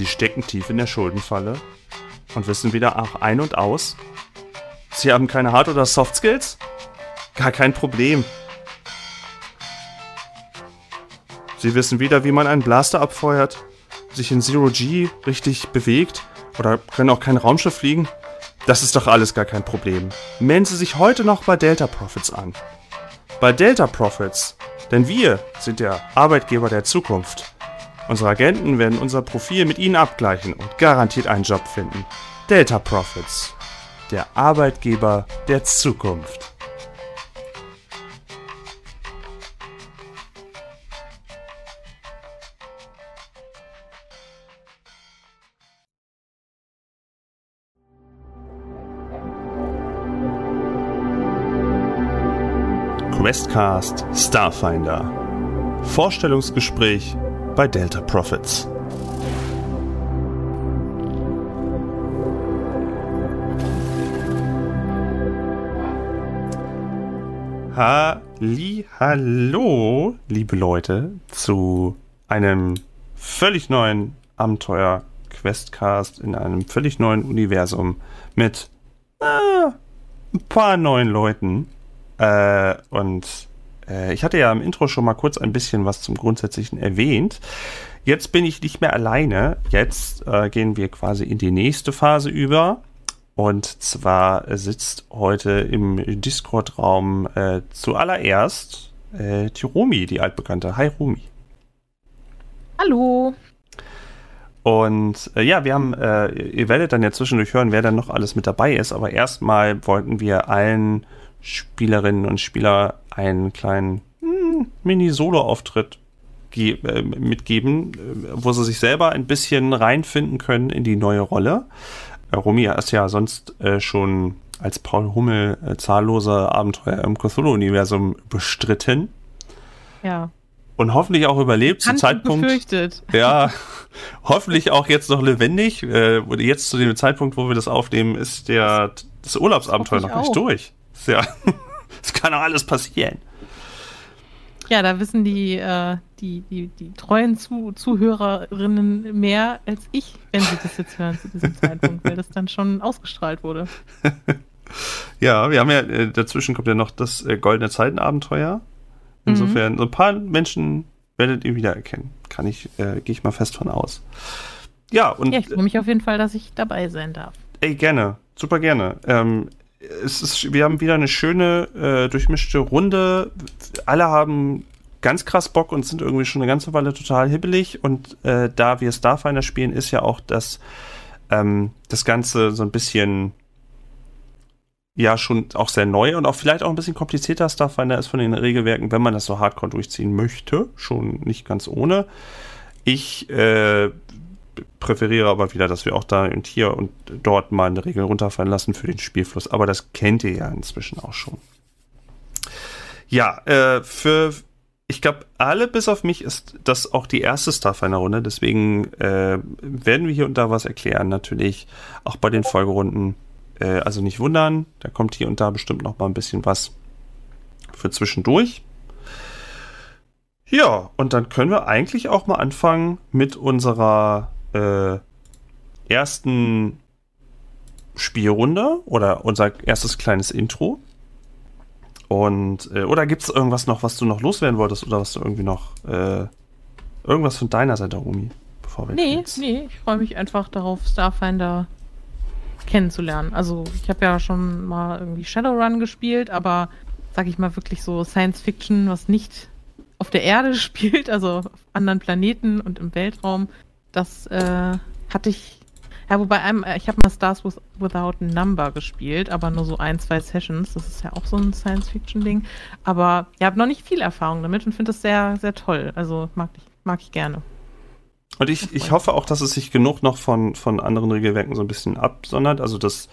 Sie stecken tief in der Schuldenfalle und wissen wieder auch ein und aus. Sie haben keine Hard- oder Soft Skills? Gar kein Problem. Sie wissen weder, wie man einen Blaster abfeuert, sich in Zero G richtig bewegt oder können auch kein Raumschiff fliegen. Das ist doch alles gar kein Problem. Melden Sie sich heute noch bei Delta Profits an. Bei Delta Profits, denn wir sind der Arbeitgeber der Zukunft. Unsere Agenten werden unser Profil mit Ihnen abgleichen und garantiert einen Job finden. Delta Profits, der Arbeitgeber der Zukunft. Questcast Starfinder. Vorstellungsgespräch bei Delta Profits. Halli, hallo, liebe Leute, zu einem völlig neuen Abenteuer Questcast in einem völlig neuen Universum mit äh, ein paar neuen Leuten. Äh, und ich hatte ja im Intro schon mal kurz ein bisschen was zum Grundsätzlichen erwähnt. Jetzt bin ich nicht mehr alleine. Jetzt äh, gehen wir quasi in die nächste Phase über. Und zwar sitzt heute im Discord-Raum äh, zuallererst äh, die Rumi, die altbekannte. Hi Rumi. Hallo. Und äh, ja, wir haben, äh, ihr werdet dann ja zwischendurch hören, wer dann noch alles mit dabei ist, aber erstmal wollten wir allen Spielerinnen und Spieler einen kleinen hm, Mini-Solo-Auftritt äh, mitgeben, äh, wo sie sich selber ein bisschen reinfinden können in die neue Rolle. Äh, Romy ist ja sonst äh, schon als Paul Hummel äh, zahllose Abenteuer im Cthulhu-Universum bestritten. Ja. Und hoffentlich auch überlebt zum Zeitpunkt. Befürchtet. Ja, hoffentlich auch jetzt noch lebendig. Äh, jetzt zu dem Zeitpunkt, wo wir das aufnehmen, ist der das Urlaubsabenteuer noch nicht durch. Ja, es kann auch alles passieren. Ja, da wissen die, äh, die, die, die treuen Zu Zuhörerinnen mehr als ich, wenn sie das jetzt hören zu diesem Zeitpunkt, weil das dann schon ausgestrahlt wurde. ja, wir haben ja, äh, dazwischen kommt ja noch das äh, Goldene Zeitenabenteuer. Insofern, mhm. so ein paar Menschen werdet ihr wiedererkennen. Kann ich, äh, gehe ich mal fest von aus. Ja, und. Ja, ich freue mich auf jeden Fall, dass ich dabei sein darf. Ey, gerne. Super gerne. Ähm, es ist, wir haben wieder eine schöne, äh, durchmischte Runde. Alle haben ganz krass Bock und sind irgendwie schon eine ganze Weile total hibbelig. Und äh, da wir Starfinder spielen, ist ja auch das, ähm, das Ganze so ein bisschen ja schon auch sehr neu und auch vielleicht auch ein bisschen komplizierter Starfinder ist von den Regelwerken, wenn man das so hardcore durchziehen möchte. Schon nicht ganz ohne. Ich äh, präferiere aber wieder, dass wir auch da und hier und dort mal eine Regel runterfallen lassen für den Spielfluss. Aber das kennt ihr ja inzwischen auch schon. Ja, äh, für, ich glaube, alle bis auf mich ist das auch die erste Starfinder-Runde. Deswegen äh, werden wir hier und da was erklären, natürlich. Auch bei den Folgerunden. Äh, also nicht wundern, da kommt hier und da bestimmt noch mal ein bisschen was für zwischendurch. Ja, und dann können wir eigentlich auch mal anfangen mit unserer äh, ersten Spielrunde oder unser erstes kleines Intro. Und, äh, oder gibt es irgendwas noch, was du noch loswerden wolltest oder was du irgendwie noch, äh, irgendwas von deiner Seite, Rumi, bevor wir Nee, jetzt... nee, ich freue mich einfach darauf, Starfinder kennenzulernen. Also, ich habe ja schon mal irgendwie Shadowrun gespielt, aber sag ich mal wirklich so Science Fiction, was nicht auf der Erde spielt, also auf anderen Planeten und im Weltraum, das äh, hatte ich. Ja, wobei einem, äh, ich habe mal Stars Without Number gespielt, aber nur so ein, zwei Sessions. Das ist ja auch so ein Science-Fiction-Ding. Aber ich habe noch nicht viel Erfahrung damit und finde das sehr, sehr toll. Also mag ich, mag ich gerne. Und ich, ich hoffe auch, dass es sich genug noch von, von anderen Regelwerken so ein bisschen absondert. Also, dass,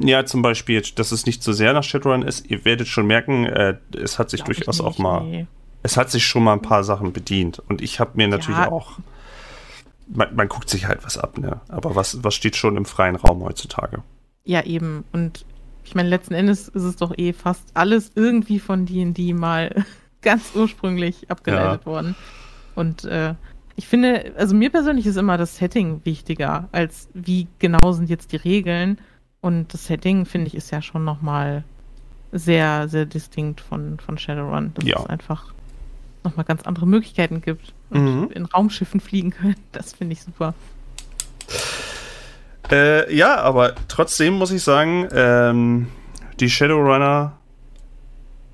ja, zum Beispiel, dass es nicht so sehr nach Shadowrun ist. Ihr werdet schon merken, äh, es hat sich Glaub durchaus nicht, auch mal. Nee es hat sich schon mal ein paar Sachen bedient. Und ich habe mir natürlich ja. auch. Man, man, guckt sich halt was ab, ne? Aber was, was steht schon im freien Raum heutzutage? Ja, eben. Und ich meine, letzten Endes ist es doch eh fast alles irgendwie von DD mal ganz ursprünglich abgeleitet ja. worden. Und äh, ich finde, also mir persönlich ist immer das Setting wichtiger, als wie genau sind jetzt die Regeln. Und das Setting, finde ich, ist ja schon nochmal sehr, sehr distinkt von, von Shadowrun. Dass Ja. es einfach nochmal ganz andere Möglichkeiten gibt und Mhm. in Raumschiffen fliegen können. Das finde ich super. Äh, ja, aber trotzdem muss ich sagen, ähm, die Shadowrunner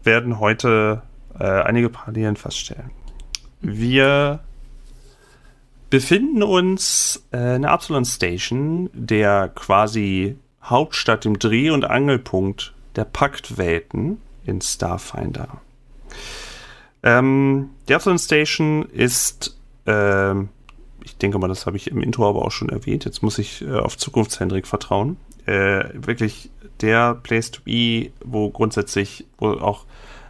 werden heute äh, einige Parallelen feststellen. Wir befinden uns äh, in der Absalon Station, der quasi Hauptstadt, dem Dreh- und Angelpunkt der Paktwelten in Starfinder. Ähm, die Absalon Station ist ähm, ich denke mal, das habe ich im Intro aber auch schon erwähnt. Jetzt muss ich äh, auf Zukunftshendrik vertrauen. Äh, wirklich der Place to be, wo grundsätzlich, wo auch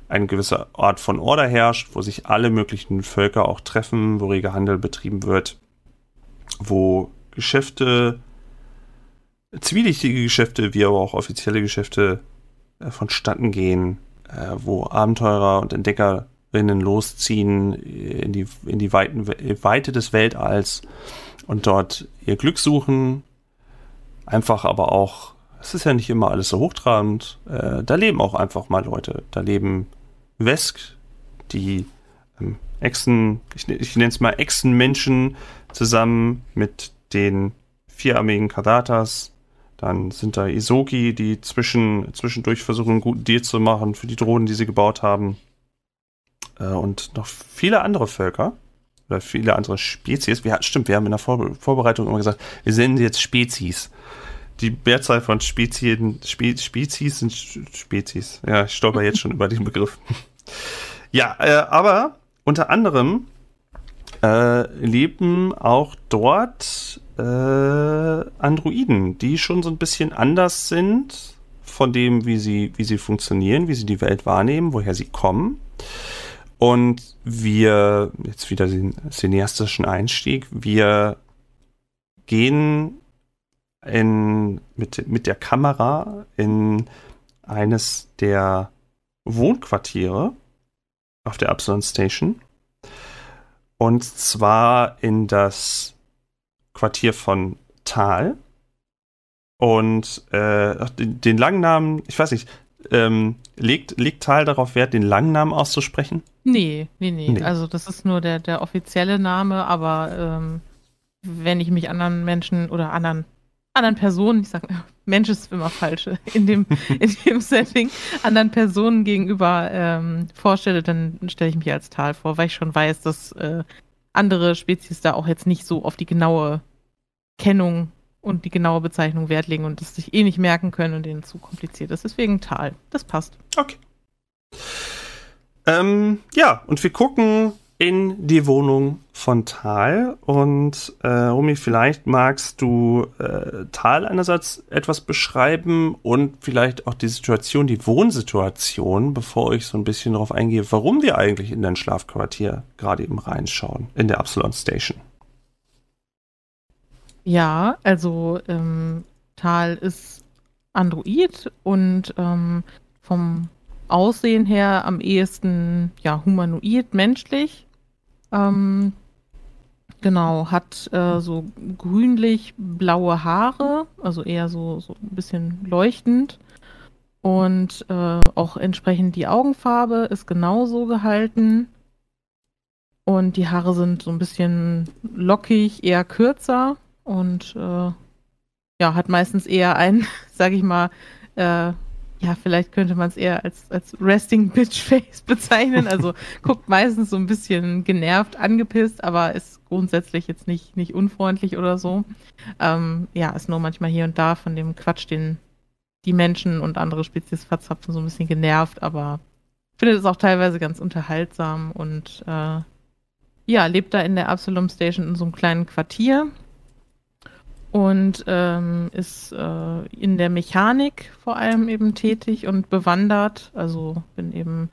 eine gewisse Art von Order herrscht, wo sich alle möglichen Völker auch treffen, wo reger Handel betrieben wird, wo Geschäfte, zwielichtige Geschäfte, wie aber auch offizielle Geschäfte äh, vonstatten gehen, äh, wo Abenteurer und Entdeckerinnen losziehen in die, in die Weiten, Weite des Weltalls und dort ihr Glück suchen. Einfach aber auch, es ist ja nicht immer alles so hochtrabend, äh, da leben auch einfach mal Leute. Da leben Vesk, die ähm, Echsen, ich, ich nenne es mal Echsenmenschen, zusammen mit den vierarmigen Kadatas. Dann sind da Isoki, die zwischen, zwischendurch versuchen, einen guten Deal zu machen für die Drohnen, die sie gebaut haben. Äh, und noch viele andere Völker. Oder viele andere Spezies. Wir, stimmt, wir haben in der Vor Vorbereitung immer gesagt, wir sie jetzt Spezies. Die Mehrzahl von Spezien, Spe Spezies sind Spezies. Ja, ich stolper jetzt schon über den Begriff. Ja, äh, aber unter anderem äh, leben auch dort äh, Androiden, die schon so ein bisschen anders sind von dem, wie sie, wie sie funktionieren, wie sie die Welt wahrnehmen, woher sie kommen. Und wir, jetzt wieder den cineastischen Einstieg, wir gehen in, mit, mit der Kamera in eines der Wohnquartiere auf der Absalon Station. Und zwar in das Quartier von Tal. Und äh, den, langen Namen, ich weiß nicht, ähm, legt, legt Tal darauf Wert, den langen Namen auszusprechen? Nee, nee, nee, Nee. Also das ist nur der, der offizielle Name, aber ähm, wenn ich mich anderen Menschen oder anderen anderen Personen, ich sage, Mensch ist immer falsch in dem, in dem Setting, anderen Personen gegenüber ähm, vorstelle, dann stelle ich mich als Tal vor, weil ich schon weiß, dass äh, andere Spezies da auch jetzt nicht so auf die genaue Kennung und die genaue Bezeichnung Wert legen und das sich eh nicht merken können und denen zu kompliziert ist. Deswegen Tal. Das passt. Okay. Ähm, ja, und wir gucken in die Wohnung von Tal. Und äh, Romy, vielleicht magst du äh, Tal einerseits etwas beschreiben und vielleicht auch die Situation, die Wohnsituation, bevor ich so ein bisschen darauf eingehe, warum wir eigentlich in dein Schlafquartier gerade eben reinschauen, in der Absalon Station. Ja, also ähm, Tal ist Android und ähm, vom Aussehen her am ehesten ja humanoid, menschlich. Ähm, genau, hat äh, so grünlich-blaue Haare, also eher so, so ein bisschen leuchtend. Und äh, auch entsprechend die Augenfarbe ist genauso gehalten. Und die Haare sind so ein bisschen lockig, eher kürzer und äh, ja, hat meistens eher ein, sag ich mal, äh, ja, vielleicht könnte man es eher als, als Resting Bitch Face bezeichnen. Also guckt meistens so ein bisschen genervt, angepisst, aber ist grundsätzlich jetzt nicht, nicht unfreundlich oder so. Ähm, ja, ist nur manchmal hier und da von dem Quatsch, den die Menschen und andere Spezies verzapfen, so ein bisschen genervt, aber findet es auch teilweise ganz unterhaltsam und äh, ja, lebt da in der Absalom Station in so einem kleinen Quartier und ähm, ist äh, in der Mechanik vor allem eben tätig und bewandert. Also bin eben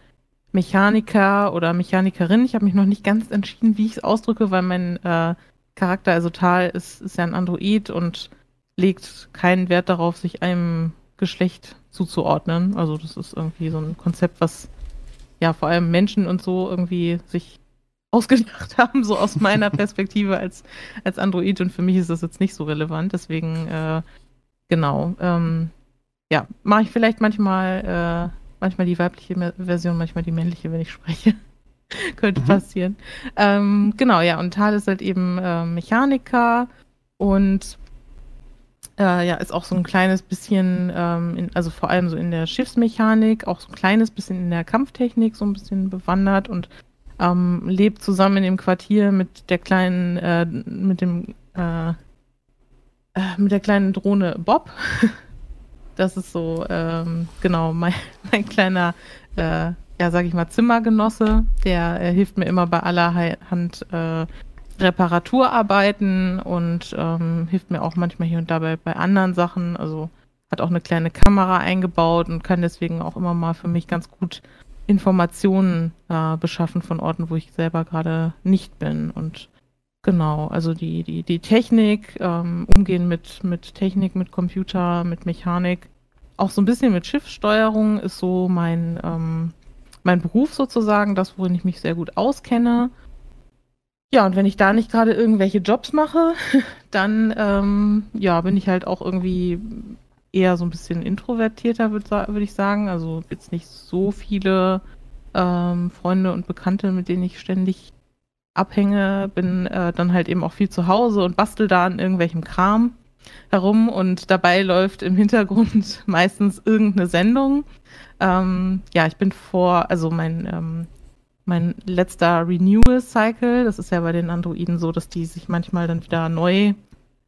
Mechaniker oder Mechanikerin. Ich habe mich noch nicht ganz entschieden, wie ich es ausdrücke, weil mein äh, Charakter, also Tal, ist, ist ja ein Android und legt keinen Wert darauf, sich einem Geschlecht zuzuordnen. Also das ist irgendwie so ein Konzept, was ja vor allem Menschen und so irgendwie sich ausgedacht haben, so aus meiner Perspektive als, als Android. Und für mich ist das jetzt nicht so relevant. Deswegen, äh, genau. Ähm, ja, mache ich vielleicht manchmal, äh, manchmal die weibliche Version, manchmal die männliche, wenn ich spreche. Könnte mhm. passieren. Ähm, genau, ja, und Tal ist halt eben äh, Mechaniker und äh, ja, ist auch so ein kleines bisschen, ähm, in, also vor allem so in der Schiffsmechanik, auch so ein kleines bisschen in der Kampftechnik so ein bisschen bewandert und ähm, lebt zusammen in dem Quartier mit der kleinen, äh, mit dem, äh, äh mit der kleinen Drohne Bob. Das ist so, ähm, genau, mein, mein kleiner, äh, ja, sag ich mal, Zimmergenosse. Der äh, hilft mir immer bei allerhand äh, Reparaturarbeiten und ähm, hilft mir auch manchmal hier und da bei, bei anderen Sachen. Also hat auch eine kleine Kamera eingebaut und kann deswegen auch immer mal für mich ganz gut Informationen äh, beschaffen von Orten, wo ich selber gerade nicht bin. Und genau, also die, die, die Technik, ähm, umgehen mit, mit Technik, mit Computer, mit Mechanik, auch so ein bisschen mit Schiffssteuerung ist so mein, ähm, mein Beruf sozusagen, das, worin ich mich sehr gut auskenne. Ja, und wenn ich da nicht gerade irgendwelche Jobs mache, dann ähm, ja, bin ich halt auch irgendwie eher so ein bisschen introvertierter, würde würd ich sagen. Also jetzt nicht so viele ähm, Freunde und Bekannte, mit denen ich ständig abhänge. Bin äh, dann halt eben auch viel zu Hause und bastel da an irgendwelchem Kram herum und dabei läuft im Hintergrund meistens irgendeine Sendung. Ähm, ja, ich bin vor, also mein, ähm, mein letzter Renewal-Cycle, das ist ja bei den Androiden so, dass die sich manchmal dann wieder neu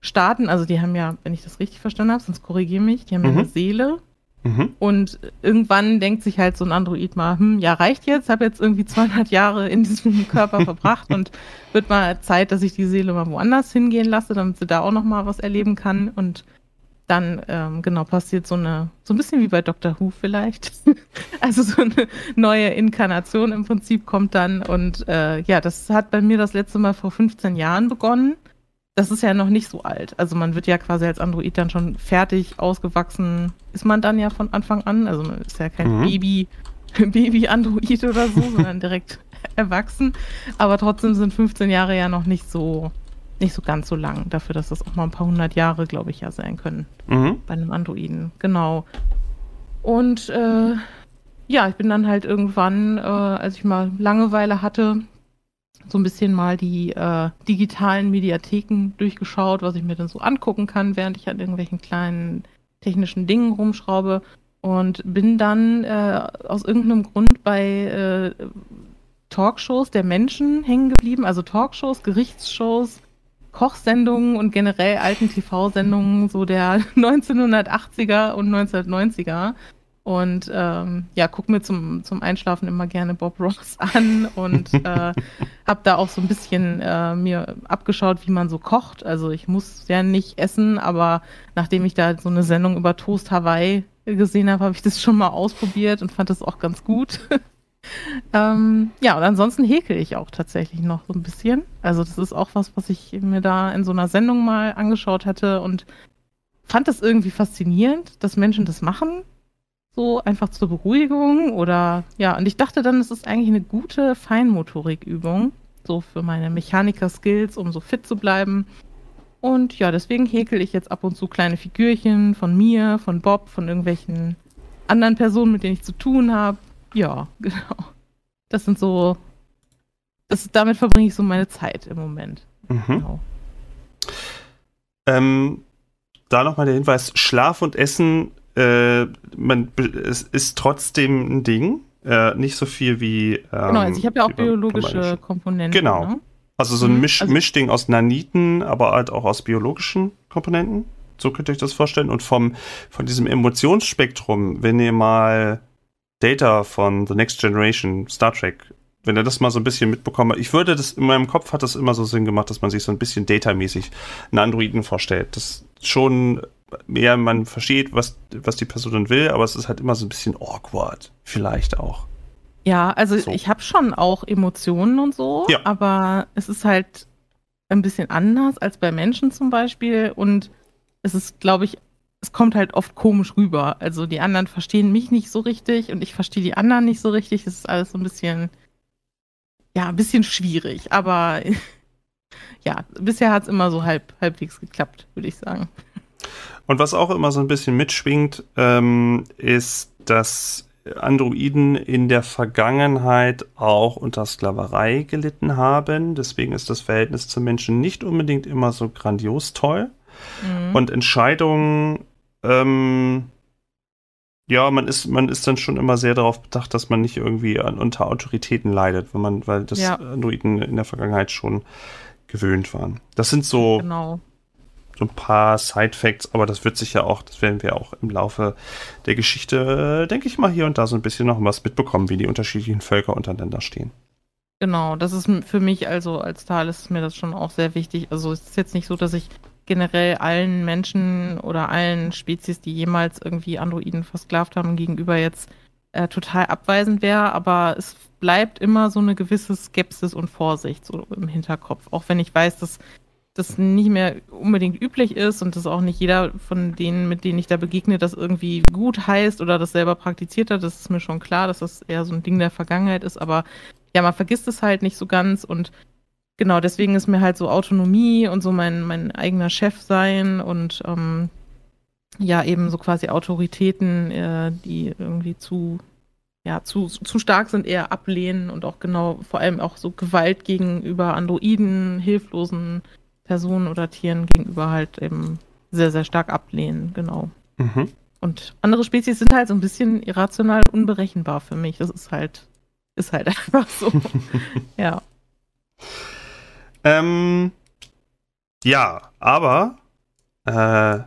starten. Also die haben ja, wenn ich das richtig verstanden habe, sonst korrigiere mich, die haben mhm. ja eine Seele. Mhm. Und irgendwann denkt sich halt so ein Android mal, hm, ja, reicht jetzt, habe jetzt irgendwie 200 Jahre in diesem Körper verbracht und wird mal Zeit, dass ich die Seele mal woanders hingehen lasse, damit sie da auch noch mal was erleben kann. Und dann, ähm, genau, passiert so eine, so ein bisschen wie bei Doctor Who vielleicht. also so eine neue Inkarnation im Prinzip kommt dann. Und äh, ja, das hat bei mir das letzte Mal vor 15 Jahren begonnen das ist ja noch nicht so alt. Also man wird ja quasi als Android dann schon fertig ausgewachsen. Ist man dann ja von Anfang an. Also man ist ja kein mhm. Baby, Baby-Android oder so, sondern direkt erwachsen. Aber trotzdem sind 15 Jahre ja noch nicht so, nicht so ganz so lang. Dafür, dass das auch mal ein paar hundert Jahre, glaube ich, ja sein können. Mhm. Bei einem Androiden. Genau. Und äh, ja, ich bin dann halt irgendwann, äh, als ich mal Langeweile hatte, so ein bisschen mal die äh, digitalen Mediatheken durchgeschaut, was ich mir dann so angucken kann, während ich an irgendwelchen kleinen technischen Dingen rumschraube. Und bin dann äh, aus irgendeinem Grund bei äh, Talkshows der Menschen hängen geblieben, also Talkshows, Gerichtsshows, Kochsendungen und generell alten TV-Sendungen so der 1980er und 1990er. Und ähm, ja, guck mir zum, zum Einschlafen immer gerne Bob Ross an und äh, habe da auch so ein bisschen äh, mir abgeschaut, wie man so kocht. Also ich muss ja nicht essen, aber nachdem ich da so eine Sendung über Toast Hawaii gesehen habe, habe ich das schon mal ausprobiert und fand das auch ganz gut. ähm, ja, und ansonsten häkel ich auch tatsächlich noch so ein bisschen. Also das ist auch was, was ich mir da in so einer Sendung mal angeschaut hatte und fand das irgendwie faszinierend, dass Menschen das machen so einfach zur Beruhigung oder ja, und ich dachte dann, es ist eigentlich eine gute Feinmotorikübung, so für meine Mechaniker-Skills, um so fit zu bleiben. Und ja, deswegen häkel ich jetzt ab und zu kleine Figürchen von mir, von Bob, von irgendwelchen anderen Personen, mit denen ich zu tun habe. Ja, genau. Das sind so, das, damit verbringe ich so meine Zeit im Moment. Mhm. Genau. Ähm, da nochmal der Hinweis: Schlaf und Essen äh, man, es ist trotzdem ein Ding. Äh, nicht so viel wie. Ähm, genau, also ich habe ja auch biologische Komponenten. Genau. Ne? Also so ein mhm. Misch, also, Mischding aus Naniten, aber halt auch aus biologischen Komponenten. So könnt ihr euch das vorstellen. Und vom, von diesem Emotionsspektrum, wenn ihr mal Data von The Next Generation, Star Trek, wenn ihr das mal so ein bisschen mitbekommen habt, ich würde das, in meinem Kopf hat das immer so Sinn gemacht, dass man sich so ein bisschen datamäßig einen Androiden vorstellt. Das schon mehr man versteht, was, was die Person will, aber es ist halt immer so ein bisschen awkward, vielleicht auch. Ja, also so. ich habe schon auch Emotionen und so, ja. aber es ist halt ein bisschen anders als bei Menschen zum Beispiel und es ist, glaube ich, es kommt halt oft komisch rüber. Also die anderen verstehen mich nicht so richtig und ich verstehe die anderen nicht so richtig. Es ist alles so ein bisschen, ja, ein bisschen schwierig, aber ja, bisher hat es immer so halb, halbwegs geklappt, würde ich sagen. Und was auch immer so ein bisschen mitschwingt, ähm, ist, dass Androiden in der Vergangenheit auch unter Sklaverei gelitten haben. Deswegen ist das Verhältnis zu Menschen nicht unbedingt immer so grandios toll. Mhm. Und Entscheidungen, ähm, ja, man ist, man ist dann schon immer sehr darauf bedacht, dass man nicht irgendwie an, unter Autoritäten leidet, wenn man, weil das ja. Androiden in der Vergangenheit schon gewöhnt waren. Das sind so, genau. So ein paar Side-Facts, aber das wird sich ja auch, das werden wir auch im Laufe der Geschichte, denke ich mal, hier und da so ein bisschen noch was mitbekommen, wie die unterschiedlichen Völker untereinander stehen. Genau, das ist für mich also als Tal ist mir das schon auch sehr wichtig. Also es ist jetzt nicht so, dass ich generell allen Menschen oder allen Spezies, die jemals irgendwie Androiden versklavt haben, gegenüber jetzt äh, total abweisend wäre, aber es bleibt immer so eine gewisse Skepsis und Vorsicht so im Hinterkopf. Auch wenn ich weiß, dass das nicht mehr unbedingt üblich ist und dass auch nicht jeder von denen, mit denen ich da begegne, das irgendwie gut heißt oder das selber praktiziert hat. Das ist mir schon klar, dass das eher so ein Ding der Vergangenheit ist, aber ja, man vergisst es halt nicht so ganz und genau, deswegen ist mir halt so Autonomie und so mein, mein eigener Chef sein und ähm, ja, eben so quasi Autoritäten, äh, die irgendwie zu, ja, zu, zu stark sind, eher ablehnen und auch genau, vor allem auch so Gewalt gegenüber Androiden, hilflosen Personen oder Tieren gegenüber halt eben sehr, sehr stark ablehnen, genau. Mhm. Und andere Spezies sind halt so ein bisschen irrational unberechenbar für mich. Das ist halt, ist halt einfach so. ja. Ähm, ja, aber äh,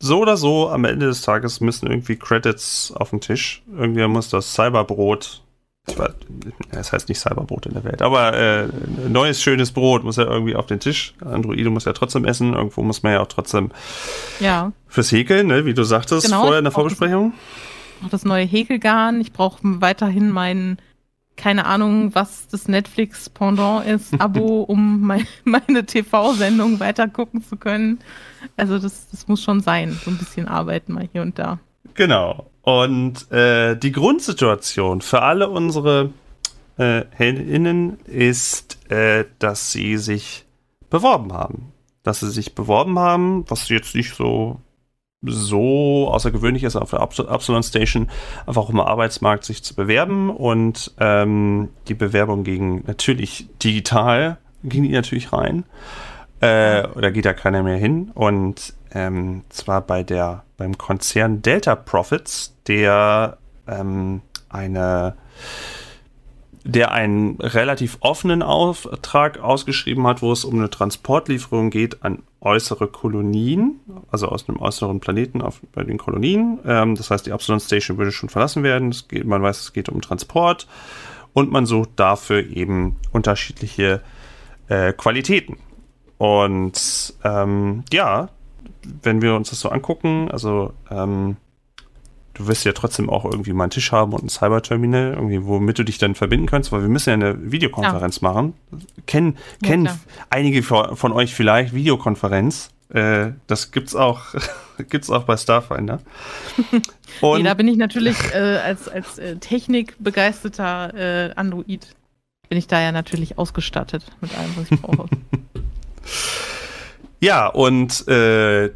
so oder so, am Ende des Tages müssen irgendwie Credits auf den Tisch. Irgendwie muss das Cyberbrot, ich weiß, es heißt nicht Cyberbrot in der Welt, aber äh, neues, schönes Brot muss ja irgendwie auf den Tisch. Androide muss ja trotzdem essen, irgendwo muss man ja auch trotzdem ja. fürs Häkeln, ne, wie du sagtest genau, vorher in der Vorbesprechung. Auch das neue Häkelgarn. Ich brauche weiterhin meinen keine Ahnung, was das Netflix-Pendant ist, Abo, um mein, meine TV-Sendung weiter gucken zu können. Also das, das muss schon sein, so ein bisschen arbeiten mal hier und da. Genau. Und äh, die Grundsituation für alle unsere äh, HeldInnen ist, äh, dass sie sich beworben haben. Dass sie sich beworben haben, was jetzt nicht so so außergewöhnlich ist, auf der Absalon Station einfach im Arbeitsmarkt sich zu bewerben und ähm, die Bewerbung ging natürlich digital, ging die natürlich rein. Äh, oder geht da keiner mehr hin? Und ähm, zwar bei der beim Konzern Delta Profits, der ähm, eine der einen relativ offenen Auftrag ausgeschrieben hat, wo es um eine Transportlieferung geht an äußere Kolonien, also aus einem äußeren Planeten auf, bei den Kolonien. Ähm, das heißt, die Absalon Station würde schon verlassen werden. Geht, man weiß, es geht um Transport und man sucht dafür eben unterschiedliche äh, Qualitäten. Und ähm, ja, wenn wir uns das so angucken, also ähm, du wirst ja trotzdem auch irgendwie mal einen Tisch haben und ein Cyber-Terminal, irgendwie, womit du dich dann verbinden kannst, weil wir müssen ja eine Videokonferenz ja. machen. Kennen, ja, kennen einige von euch vielleicht Videokonferenz. Äh, das gibt's auch, gibt's auch bei Starfinder. Und nee, da bin ich natürlich äh, als, als äh, technikbegeisterter äh, Android, bin ich da ja natürlich ausgestattet mit allem, was ich brauche. ja, und äh,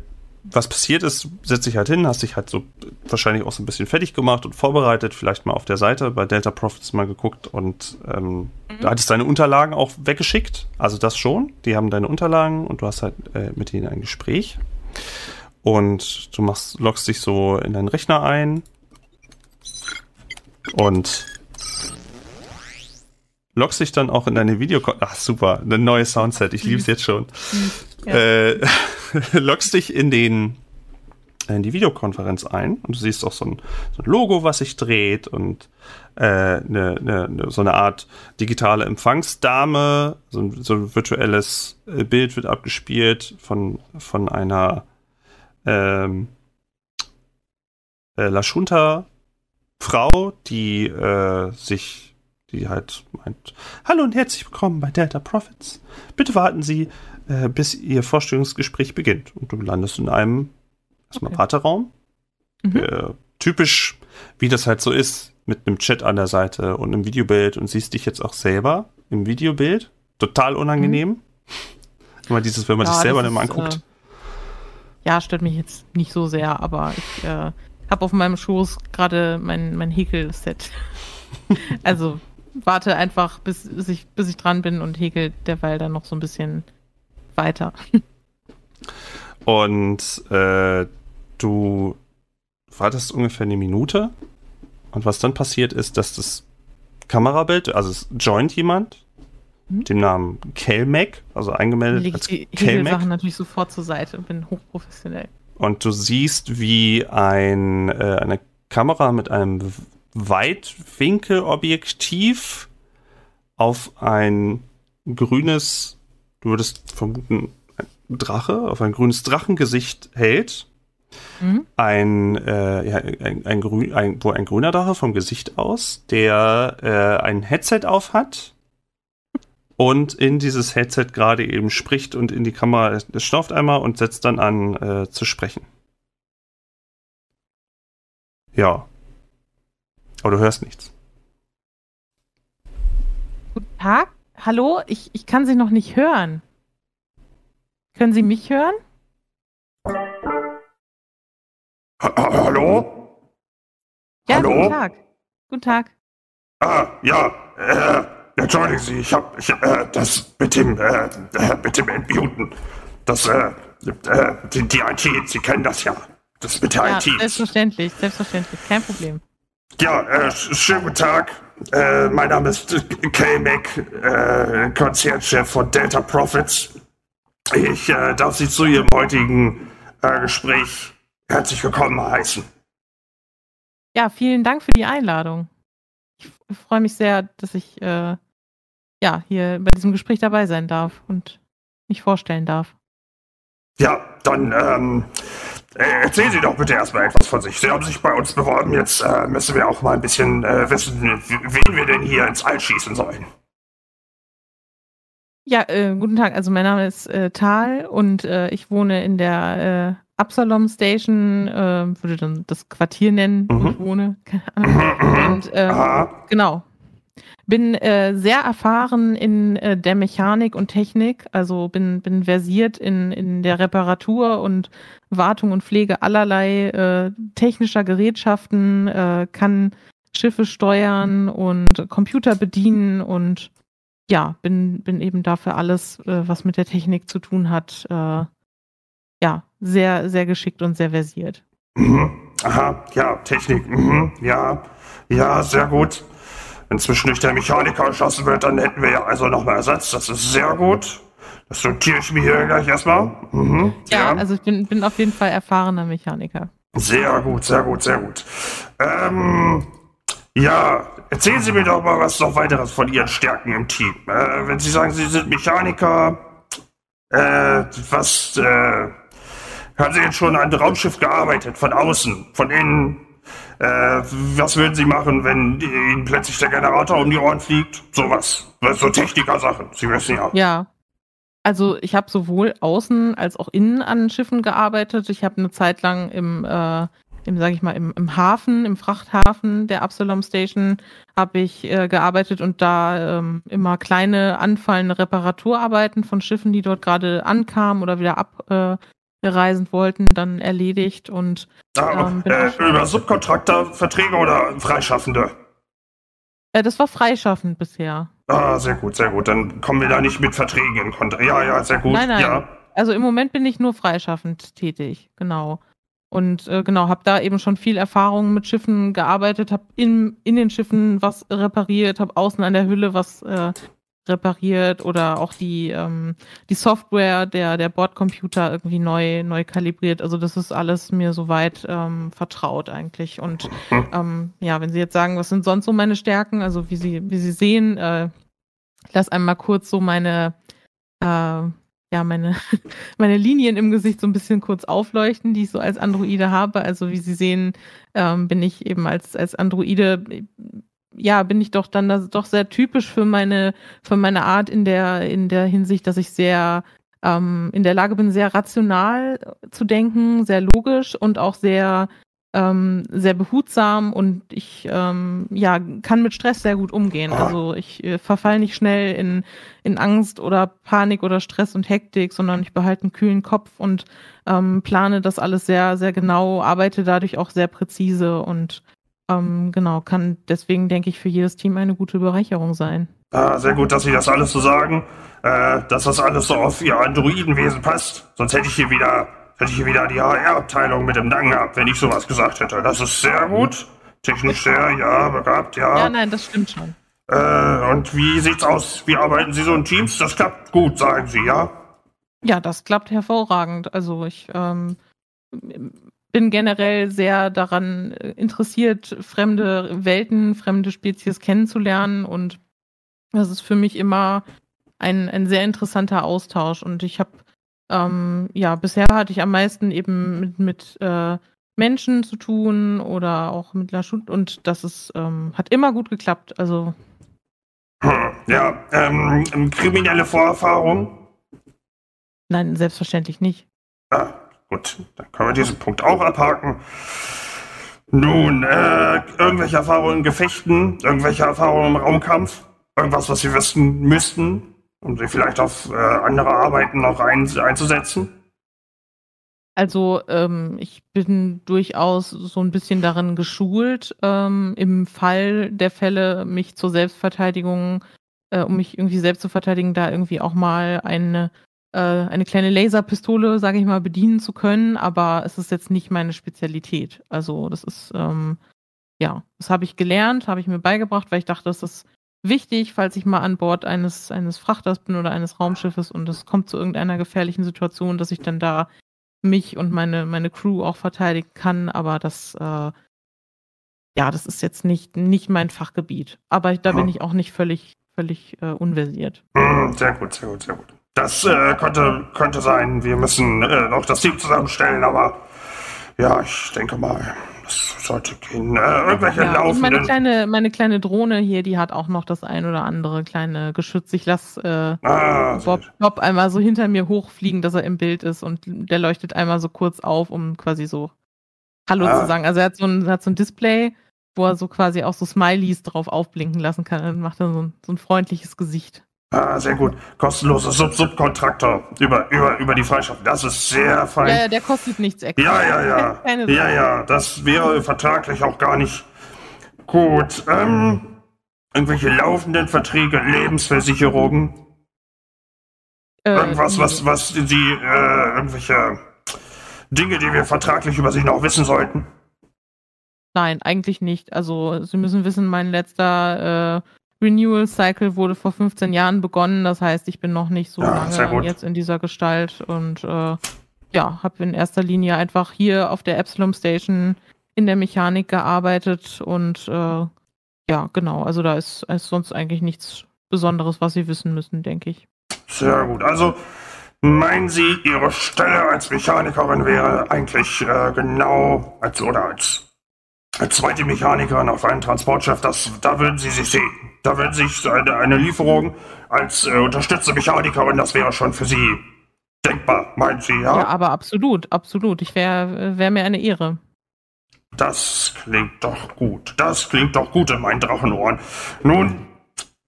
was passiert ist, setz dich halt hin, hast dich halt so wahrscheinlich auch so ein bisschen fertig gemacht und vorbereitet, vielleicht mal auf der Seite bei Delta Profits mal geguckt und ähm, mhm. da hattest deine Unterlagen auch weggeschickt. Also das schon. Die haben deine Unterlagen und du hast halt äh, mit denen ein Gespräch. Und du machst, loggst dich so in deinen Rechner ein und loggst dich dann auch in deine Video. Ach super, ein neues Soundset. Ich liebe es jetzt schon. Ja. Äh, loggst dich in den in die Videokonferenz ein und du siehst auch so ein, so ein Logo, was sich dreht und äh, eine, eine, so eine Art digitale Empfangsdame, so ein, so ein virtuelles äh, Bild wird abgespielt von, von einer ähm, äh, Lashunta Frau, die äh, sich, die halt meint, hallo und herzlich willkommen bei Delta Profits. Bitte warten Sie, äh, bis ihr Vorstellungsgespräch beginnt. Und du landest in einem erstmal okay. Warteraum. Mhm. Äh, typisch, wie das halt so ist, mit einem Chat an der Seite und einem Videobild und siehst dich jetzt auch selber im Videobild. Total unangenehm. Mhm. Immer dieses, wenn man ja, sich selber nicht anguckt. Äh, ja, stört mich jetzt nicht so sehr, aber ich äh, habe auf meinem Schoß gerade mein, mein Häkel-Set. also warte einfach, bis, bis, ich, bis ich dran bin und häkel derweil dann noch so ein bisschen weiter. Und äh, du wartest ungefähr eine Minute. Und was dann passiert ist, dass das Kamerabild, also es joint jemand, hm? dem Namen Kelmec, also eingemeldet Leg als die Sachen natürlich sofort zur Seite und bin hochprofessionell. Und du siehst, wie ein, äh, eine Kamera mit einem Weitwinkelobjektiv auf ein grünes, du würdest vermuten, Drache, auf ein grünes Drachengesicht hält. Mhm. Ein, äh, ja, ein, ein, grün, ein, wo ein grüner Drache vom Gesicht aus, der äh, ein Headset auf hat und in dieses Headset gerade eben spricht und in die Kamera, es schnauft einmal und setzt dann an äh, zu sprechen. Ja. Aber du hörst nichts. Guten Tag. Hallo, ich, ich kann Sie noch nicht hören. Können Sie mich hören? Ha Hallo? Ja, Hallo? guten Tag. Guten Tag. Ah, ja, äh, entschuldigen Sie, ich hab, ich, äh, das mit dem, äh, äh mit dem Entmuten, das, äh, äh, die, die IT, Sie kennen das ja. Das mit der ja, IT. Selbstverständlich, selbstverständlich, kein Problem. Ja, äh, schönen guten Tag. Äh, mein Name ist K-Mac, äh, Konzernchef von Delta Profits. Ich äh, darf Sie zu Ihrem heutigen äh, Gespräch herzlich willkommen heißen. Ja, vielen Dank für die Einladung. Ich freue mich sehr, dass ich äh, ja hier bei diesem Gespräch dabei sein darf und mich vorstellen darf. Ja, dann ähm, äh, erzählen Sie doch bitte erstmal etwas von sich. Sie haben sich bei uns beworben. Jetzt äh, müssen wir auch mal ein bisschen äh, wissen, wen wir denn hier ins All schießen sollen. Ja, äh, guten Tag. Also mein Name ist äh, Tal und äh, ich wohne in der äh, Absalom Station, äh, würde dann das Quartier nennen, mhm. wo ich wohne. Keine Ahnung. Und äh, genau. Bin äh, sehr erfahren in äh, der Mechanik und Technik, also bin, bin versiert in, in der Reparatur und Wartung und Pflege allerlei äh, technischer Gerätschaften, äh, kann Schiffe steuern und Computer bedienen und ja, bin, bin eben dafür alles, äh, was mit der Technik zu tun hat, äh, ja, sehr, sehr geschickt und sehr versiert. Mhm. Aha, ja, Technik, mhm. ja, ja, sehr gut. Wenn zwischendurch der Mechaniker erschossen wird, dann hätten wir ja also nochmal Ersatz. Das ist sehr gut. Das notiere ich mir hier gleich erstmal. Mhm. Ja, ja, also ich bin, bin auf jeden Fall erfahrener Mechaniker. Sehr gut, sehr gut, sehr gut. Ähm, ja, erzählen Sie mir doch mal was noch weiteres von Ihren Stärken im Team. Äh, wenn Sie sagen, Sie sind Mechaniker, äh, was, äh, haben Sie jetzt schon an Raumschiff gearbeitet? Von außen, von innen? Äh, was würden Sie machen, wenn Ihnen plötzlich der Generator um die Ohren fliegt? Sowas. So Techniker-Sachen. Sie wissen ja. Ja. Also ich habe sowohl außen als auch innen an Schiffen gearbeitet. Ich habe eine Zeit lang im äh, im, sage ich mal, im, im Hafen, im Frachthafen der Absalom Station habe ich äh, gearbeitet und da ähm, immer kleine anfallende Reparaturarbeiten von Schiffen, die dort gerade ankamen oder wieder abreisen äh, wollten, dann erledigt und ah, ähm, äh, über Subkontraktorverträge oder Freischaffende? Äh, das war freischaffend bisher. Ah, sehr gut, sehr gut. Dann kommen wir da nicht mit Verträgen in Kontakt. Ja, ja, sehr gut. Nein, nein. Ja. Also im Moment bin ich nur freischaffend tätig, genau. Und äh, genau, habe da eben schon viel Erfahrung mit Schiffen gearbeitet, habe in, in den Schiffen was repariert, habe außen an der Hülle was äh, repariert oder auch die, ähm, die Software der, der Bordcomputer irgendwie neu, neu kalibriert. Also das ist alles mir soweit ähm, vertraut eigentlich. Und ähm, ja, wenn Sie jetzt sagen, was sind sonst so meine Stärken, also wie Sie, wie Sie sehen, äh, ich lasse einmal kurz so meine äh, ja, meine, meine Linien im Gesicht so ein bisschen kurz aufleuchten, die ich so als Androide habe. Also wie Sie sehen, ähm, bin ich eben als, als Androide, ja, bin ich doch dann das, doch sehr typisch für meine, für meine Art in der, in der Hinsicht, dass ich sehr ähm, in der Lage bin, sehr rational zu denken, sehr logisch und auch sehr ähm, sehr behutsam und ich ähm, ja, kann mit Stress sehr gut umgehen. Ah. Also ich äh, verfall nicht schnell in, in Angst oder Panik oder Stress und Hektik, sondern ich behalte einen kühlen Kopf und ähm, plane das alles sehr, sehr genau, arbeite dadurch auch sehr präzise und ähm, genau, kann deswegen, denke ich, für jedes Team eine gute Bereicherung sein. Ah, sehr gut, dass Sie das alles so sagen, äh, dass das alles so auf Ihr Androidenwesen passt. Sonst hätte ich hier wieder, hätte ich hier wieder die HR-Abteilung mit dem Nacken gehabt, wenn ich sowas gesagt hätte. Das ist sehr gut. Technisch sehr, ja, begabt, ja. Ja, nein, das stimmt schon. Äh, und wie sieht's aus? Wie arbeiten Sie so in Teams? Das klappt gut, sagen Sie, ja? Ja, das klappt hervorragend. Also ich ähm, bin generell sehr daran äh, interessiert, fremde Welten, fremde Spezies kennenzulernen und das ist für mich immer ein, ein sehr interessanter Austausch und ich habe ähm, ja bisher hatte ich am meisten eben mit, mit äh, Menschen zu tun oder auch mit La Chute und das ist ähm, hat immer gut geklappt. Also Hm, ja, ähm, kriminelle Vorerfahrung? nein, selbstverständlich nicht. Ah, gut, dann können wir diesen Punkt auch abhaken. Nun, äh, irgendwelche Erfahrungen in Gefechten, irgendwelche Erfahrungen im Raumkampf, irgendwas, was Sie wissen müssten, um Sie vielleicht auf äh, andere Arbeiten noch ein, einzusetzen? Also ähm, ich bin durchaus so ein bisschen darin geschult, ähm, im Fall der Fälle mich zur Selbstverteidigung, äh, um mich irgendwie selbst zu verteidigen, da irgendwie auch mal eine, äh, eine kleine Laserpistole, sage ich mal, bedienen zu können. Aber es ist jetzt nicht meine Spezialität. Also das ist, ähm, ja, das habe ich gelernt, habe ich mir beigebracht, weil ich dachte, das ist wichtig, falls ich mal an Bord eines, eines Frachters bin oder eines Raumschiffes und es kommt zu irgendeiner gefährlichen Situation, dass ich dann da mich und meine, meine Crew auch verteidigen kann, aber das, äh, ja, das ist jetzt nicht, nicht mein Fachgebiet. Aber da bin ich auch nicht völlig, völlig äh, unversiert. Hm, sehr gut, sehr gut, sehr gut. Das äh, könnte, könnte sein. Wir müssen äh, noch das Team zusammenstellen, aber ja, ich denke mal, das sollte gehen. Äh, irgendwelche Ja, und meine laufenden. kleine, meine kleine Drohne hier, die hat auch noch das ein oder andere kleine Geschütz. Ich lasse äh, Ah, Bob, Bob einmal so hinter mir hochfliegen, dass er im Bild ist und der leuchtet einmal so kurz auf, um quasi so Hallo Ah. zu sagen. Also er hat so ein, hat so ein Display, wo er so quasi auch so Smileys drauf aufblinken lassen kann. Dann macht er so ein, so ein freundliches Gesicht. Ah, sehr gut. Kostenlose Sub-Subkontraktor über, über, über die Freischaffung. Das ist sehr fein. Ja, ja, der kostet nichts extra. Ja, ja, ja. Keine. Ja, ja, das wäre vertraglich auch gar nicht gut. Ähm, irgendwelche laufenden Verträge, Lebensversicherungen, Äh, irgendwas, was, was Sie, äh, irgendwelche Dinge, die wir vertraglich über Sie noch wissen sollten. Nein, eigentlich nicht. Also, Sie müssen wissen, mein letzter äh, Renewal Cycle wurde vor 15 Jahren begonnen. Das heißt, ich bin noch nicht so Ja, lange jetzt in dieser Gestalt und äh, ja, habe in erster Linie einfach hier auf der Epsilon Station in der Mechanik gearbeitet und äh, ja, genau. Also, da ist, ist sonst eigentlich nichts Besonderes, was Sie wissen müssen, denke ich. Sehr gut. Also, meinen Sie, Ihre Stelle als Mechanikerin wäre eigentlich äh, genau als oder als, als zweite Mechanikerin auf einem Transportschiff, das, da würden Sie sich sehen. Da Sie sich eine, eine Lieferung als äh, unterstützte Mechanikerin, das wäre schon für Sie denkbar, meinen Sie, ja? Ja, aber absolut, absolut. Ich wäre wär mir eine Ehre. Das klingt doch gut. Das klingt doch gut in meinen Drachenohren. Nun,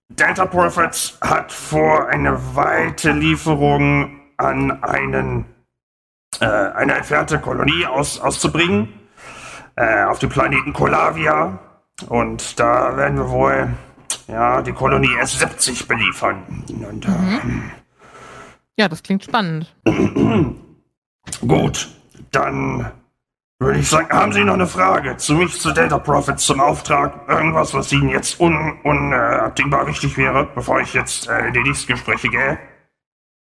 Delta Prophets hat vor, eine weite Lieferung an einen, äh, eine entfernte Kolonie aus, auszubringen. Äh, auf dem Planeten Kolavia. Und da werden wir wohl, ja, die Kolonie S70 beliefern. Und, äh, Ja, das klingt spannend. Gut, dann würde ich sagen, haben Sie noch eine Frage zu mich, zu Delta Profits, zum Auftrag? Irgendwas, was Ihnen jetzt unabdingbar un, äh, wichtig wäre, bevor ich jetzt äh, in die nächsten Gespräche gehe?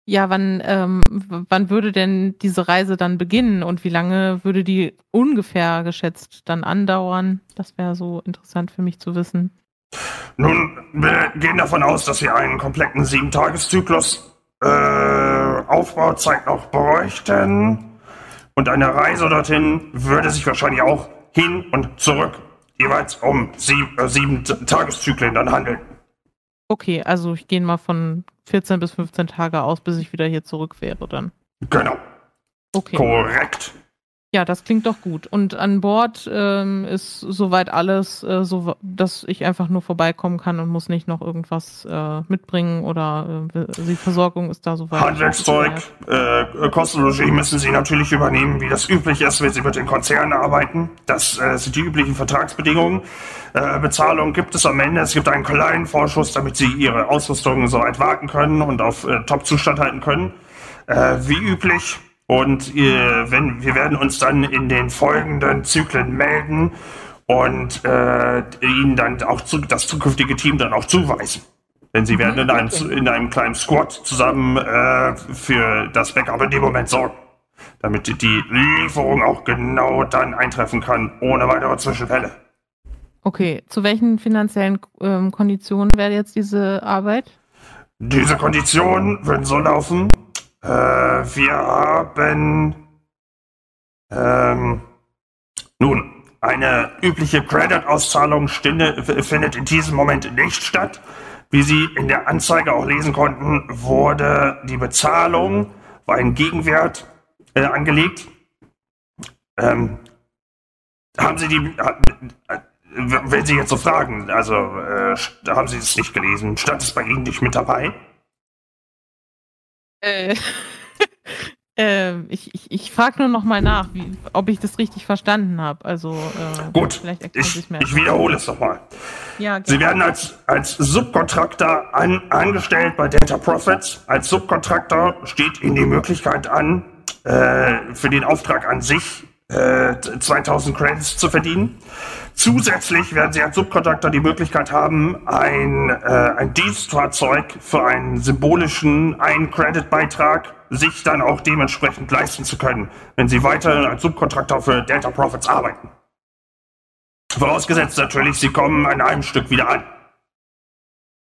Ja, wann, ähm, wann würde denn diese Reise dann beginnen und wie lange würde die ungefähr geschätzt dann andauern? Das wäre so interessant für mich zu wissen. Nun, wir gehen davon aus, dass wir einen kompletten Sieben-Tages-Zyklus äh, Aufbauzeit noch bräuchten. Und eine Reise dorthin würde sich wahrscheinlich auch hin und zurück jeweils um sieb, äh, sieben Tageszyklen dann handeln. Okay, also ich gehe mal von 14 bis 15 Tage aus, bis ich wieder hier zurück wäre dann. Genau, Okay. korrekt. Ja, das klingt doch gut. Und an Bord ähm, ist soweit alles, äh, so, dass ich einfach nur vorbeikommen kann und muss nicht noch irgendwas äh, mitbringen oder äh, die Versorgung ist da soweit. Handwerkszeug, äh, Kostenlogie müssen Sie natürlich übernehmen, wie das üblich ist, wenn Sie mit den Konzernen arbeiten. Das äh, sind die üblichen Vertragsbedingungen. Äh, Bezahlung gibt es am Ende. Es gibt einen kleinen Vorschuss, damit Sie Ihre Ausrüstung soweit warten können und auf äh, Top-Zustand halten können. Äh, wie üblich. Und äh, wenn, wir werden uns dann in den folgenden Zyklen melden und äh, Ihnen dann auch zu, das zukünftige Team dann auch zuweisen. Denn Sie werden in einem, in einem kleinen Squad zusammen äh, für das Backup in dem Moment sorgen. Damit die Lieferung auch genau dann eintreffen kann, ohne weitere Zwischenfälle. Okay, zu welchen finanziellen ähm, Konditionen wäre jetzt diese Arbeit? Diese Konditionen würden so laufen. Äh, wir haben ähm, nun eine übliche Credit-Auszahlung findet in diesem Moment nicht statt. Wie Sie in der Anzeige auch lesen konnten, wurde die Bezahlung war ein Gegenwert äh, angelegt. Ähm, haben Sie die, äh, wenn Sie jetzt so fragen, also äh, haben Sie es nicht gelesen, stand es bei Ihnen nicht mit dabei? Äh, äh, ich ich, ich frage nur noch mal nach, wie, ob ich das richtig verstanden habe. Also äh, Gut, ich, ich wiederhole es nochmal. Ja, Sie werden als, als Subkontraktor an, angestellt bei Data Profits. Als Subkontraktor steht Ihnen die Möglichkeit an, äh, für den Auftrag an sich 2000 äh, Credits zu verdienen. Zusätzlich werden Sie als Subkontraktor die Möglichkeit haben, ein, äh, ein Dienstfahrzeug für einen symbolischen Ein-Credit-Beitrag sich dann auch dementsprechend leisten zu können, wenn Sie weiter als Subkontraktor für Delta Profits arbeiten. Vorausgesetzt natürlich, Sie kommen an einem Stück wieder an.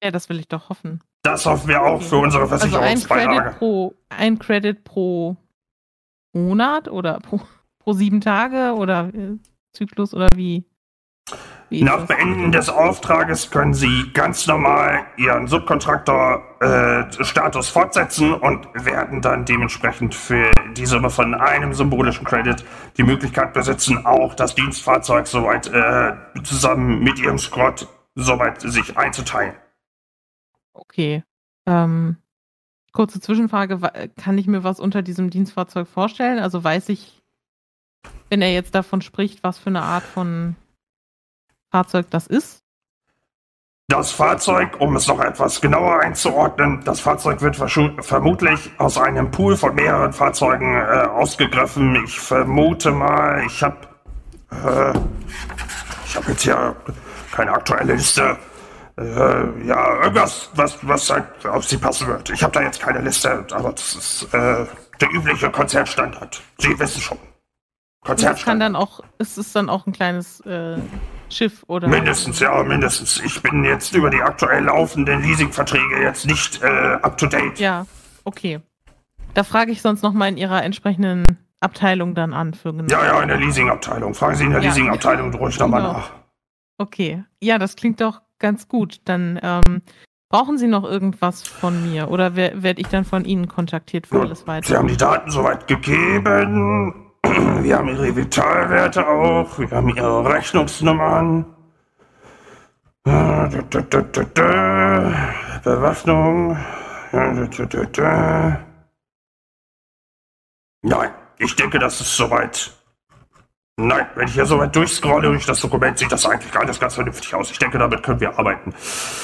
Ja, das will ich doch hoffen. Das hoffen wir auch okay. für unsere Versicherungsbeilage. Also ein Credit pro, ein Credit pro Monat oder pro, pro sieben Tage oder äh, Zyklus oder wie? Nach Beenden des Auftrages können Sie ganz normal Ihren Subkontraktor-Status äh, fortsetzen und werden dann dementsprechend für die Summe von einem symbolischen Credit die Möglichkeit besitzen, auch das Dienstfahrzeug soweit äh, zusammen mit Ihrem Squad soweit sich einzuteilen. Okay. Ähm, kurze Zwischenfrage: Kann ich mir was unter diesem Dienstfahrzeug vorstellen? Also weiß ich, wenn er jetzt davon spricht, was für eine Art von Fahrzeug das ist? Das Fahrzeug, um es noch etwas genauer einzuordnen, das Fahrzeug wird vermutlich aus einem Pool von mehreren Fahrzeugen äh, ausgegriffen. Ich vermute mal, ich habe äh, ich habe jetzt ja keine aktuelle Liste. Äh, ja, irgendwas, was, was halt auf Sie passen wird. Ich habe da jetzt keine Liste, aber das ist äh, der übliche Konzertstandard. Sie wissen schon. Konzertstandard. Das kann dann auch, ist es dann auch ein kleines äh, Schiff oder? Mindestens, ja, mindestens. Ich bin jetzt über die aktuell laufenden Leasingverträge jetzt nicht äh, up to date. Ja, okay. Da frage ich sonst noch mal in Ihrer entsprechenden Abteilung dann an für genau. Ja, ja, in der Leasingabteilung. Fragen Sie in der ja. Leasingabteilung ruhig nochmal genau. nach. Okay. Ja, das klingt doch ganz gut. Dann ähm, brauchen Sie noch irgendwas von mir oder werde ich dann von Ihnen kontaktiert für alles weitere? Sie haben die Daten soweit gegeben. Wir haben ihre Vitalwerte auch. Wir haben ihre Rechnungsnummern. Bewaffnung. Nein, ich denke, das ist soweit Nein, wenn ich hier so weit durchscrolle durch das Dokument, sieht das eigentlich alles ganz vernünftig aus. Ich denke, damit können wir arbeiten.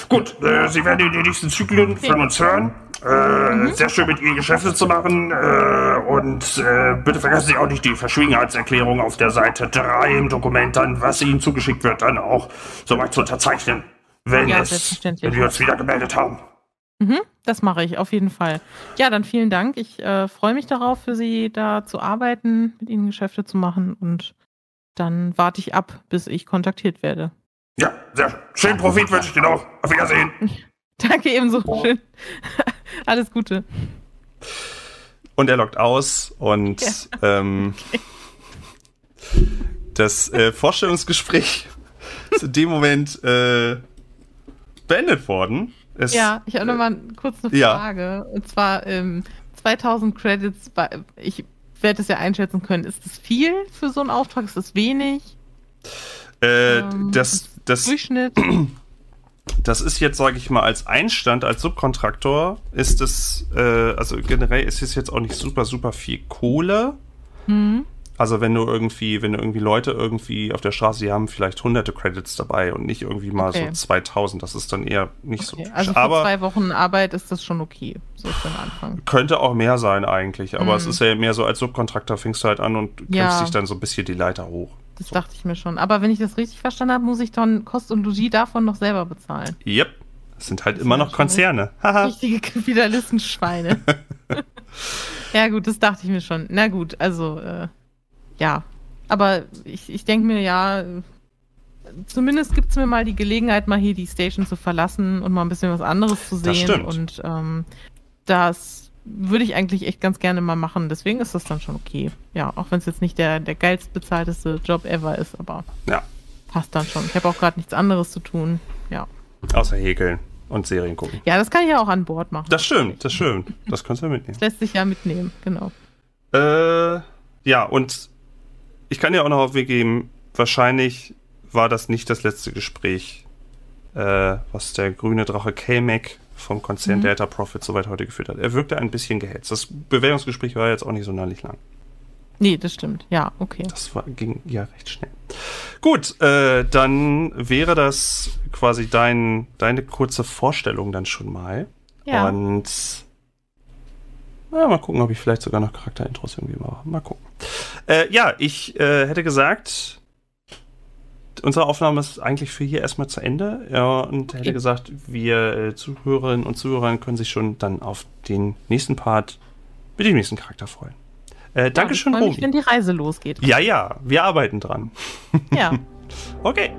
Gut, äh, Sie werden in den nächsten Zyklen von uns hören. Äh, mhm. Sehr schön mit Ihnen Geschäfte zu machen. Äh, und äh, bitte vergessen Sie auch nicht die Verschwiegenheitserklärung auf der Seite 3 im Dokument, dann, was Ihnen zugeschickt wird, dann auch soweit zu unterzeichnen, wenn, ja, es, wenn wir uns wieder gemeldet haben. Mhm, das mache ich auf jeden Fall. Ja, dann vielen Dank. Ich äh, freue mich darauf, für Sie da zu arbeiten, mit Ihnen Geschäfte zu machen und dann warte ich ab, bis ich kontaktiert werde. Ja, sehr schön. Schönen Profit wünsche ich dir noch. Auf Wiedersehen. Danke ebenso. Schön. Alles Gute. Und er lockt aus und ja. ähm, okay. das äh, Vorstellungsgespräch ist in dem Moment äh, beendet worden. Es, ja, ich habe nochmal kurz eine Frage. Ja. Und zwar ähm, 2000 Credits, bei, ich werde es ja einschätzen können. Ist das viel für so einen Auftrag? Ist das wenig? Äh, Ähm, das, das, Durchschnitt? das ist jetzt, sage ich mal, als Einstand, als Subkontraktor, ist es, äh, also generell ist es jetzt auch nicht super, super viel Kohle. Hm? Also wenn du irgendwie, wenn du irgendwie Leute irgendwie auf der Straße, die haben vielleicht hunderte Credits dabei und nicht irgendwie mal Okay. so 2000, das ist dann eher nicht Okay. so. Also für aber zwei Wochen Arbeit ist das schon okay. So für den Anfang. könnte auch mehr sein eigentlich, aber Mhm. es ist ja mehr so als Subkontraktor fängst du halt an und kämpfst Ja. dich dann so ein bisschen die Leiter hoch. Das dachte ich mir schon. Aber wenn ich das richtig verstanden habe, muss ich dann Kost und Logis davon noch selber bezahlen. Yep. Es sind halt Das immer noch schon Konzerne. Richtige Kapitalistenschweine. ja, gut, das dachte ich mir schon. Na gut, also, äh, ja. Aber ich, ich denke mir, ja, zumindest gibt es mir mal die Gelegenheit, mal hier die Station zu verlassen und mal ein bisschen was anderes zu Das sehen. stimmt. Und ähm, das würde ich eigentlich echt ganz gerne mal machen. Deswegen ist das dann schon okay. Ja, auch wenn es jetzt nicht der, der geilst bezahlteste Job ever ist, aber ja, passt dann schon. Ich habe auch gerade nichts anderes zu tun. Ja. außer häkeln und Serien gucken. Ja, das kann ich ja auch an Bord machen. Das stimmt, das stimmt. Das kannst du mitnehmen. Das lässt sich ja mitnehmen, genau. Äh, ja, und ich kann dir auch noch auf Weg geben, wahrscheinlich war das nicht das letzte Gespräch, äh, was der grüne Drache K-Mac vom Konzern Mhm. Delta Profit soweit heute geführt hat. Er wirkte ein bisschen gehetzt. Das Bewerbungsgespräch war jetzt auch nicht sonderlich lang. Nee, das stimmt. Ja, okay. Das war, ging ja recht schnell. Gut, äh, dann wäre das quasi dein, deine kurze Vorstellung dann schon mal. Ja. Und ja, mal gucken, ob ich vielleicht sogar noch Charakterintros irgendwie mache. Mal gucken. Äh, ja, ich äh, hätte gesagt, unsere Aufnahme ist eigentlich für hier erstmal zu Ende. Ja, und hätte gesagt, wir äh, Zuhörerinnen und Zuhörer können sich schon dann auf den nächsten Part mit dem nächsten Charakter freuen. Äh, Dankeschön, ja, ich freu mich, Romy. wenn die Reise losgeht. Ja, ja, wir arbeiten dran. Ja. Okay.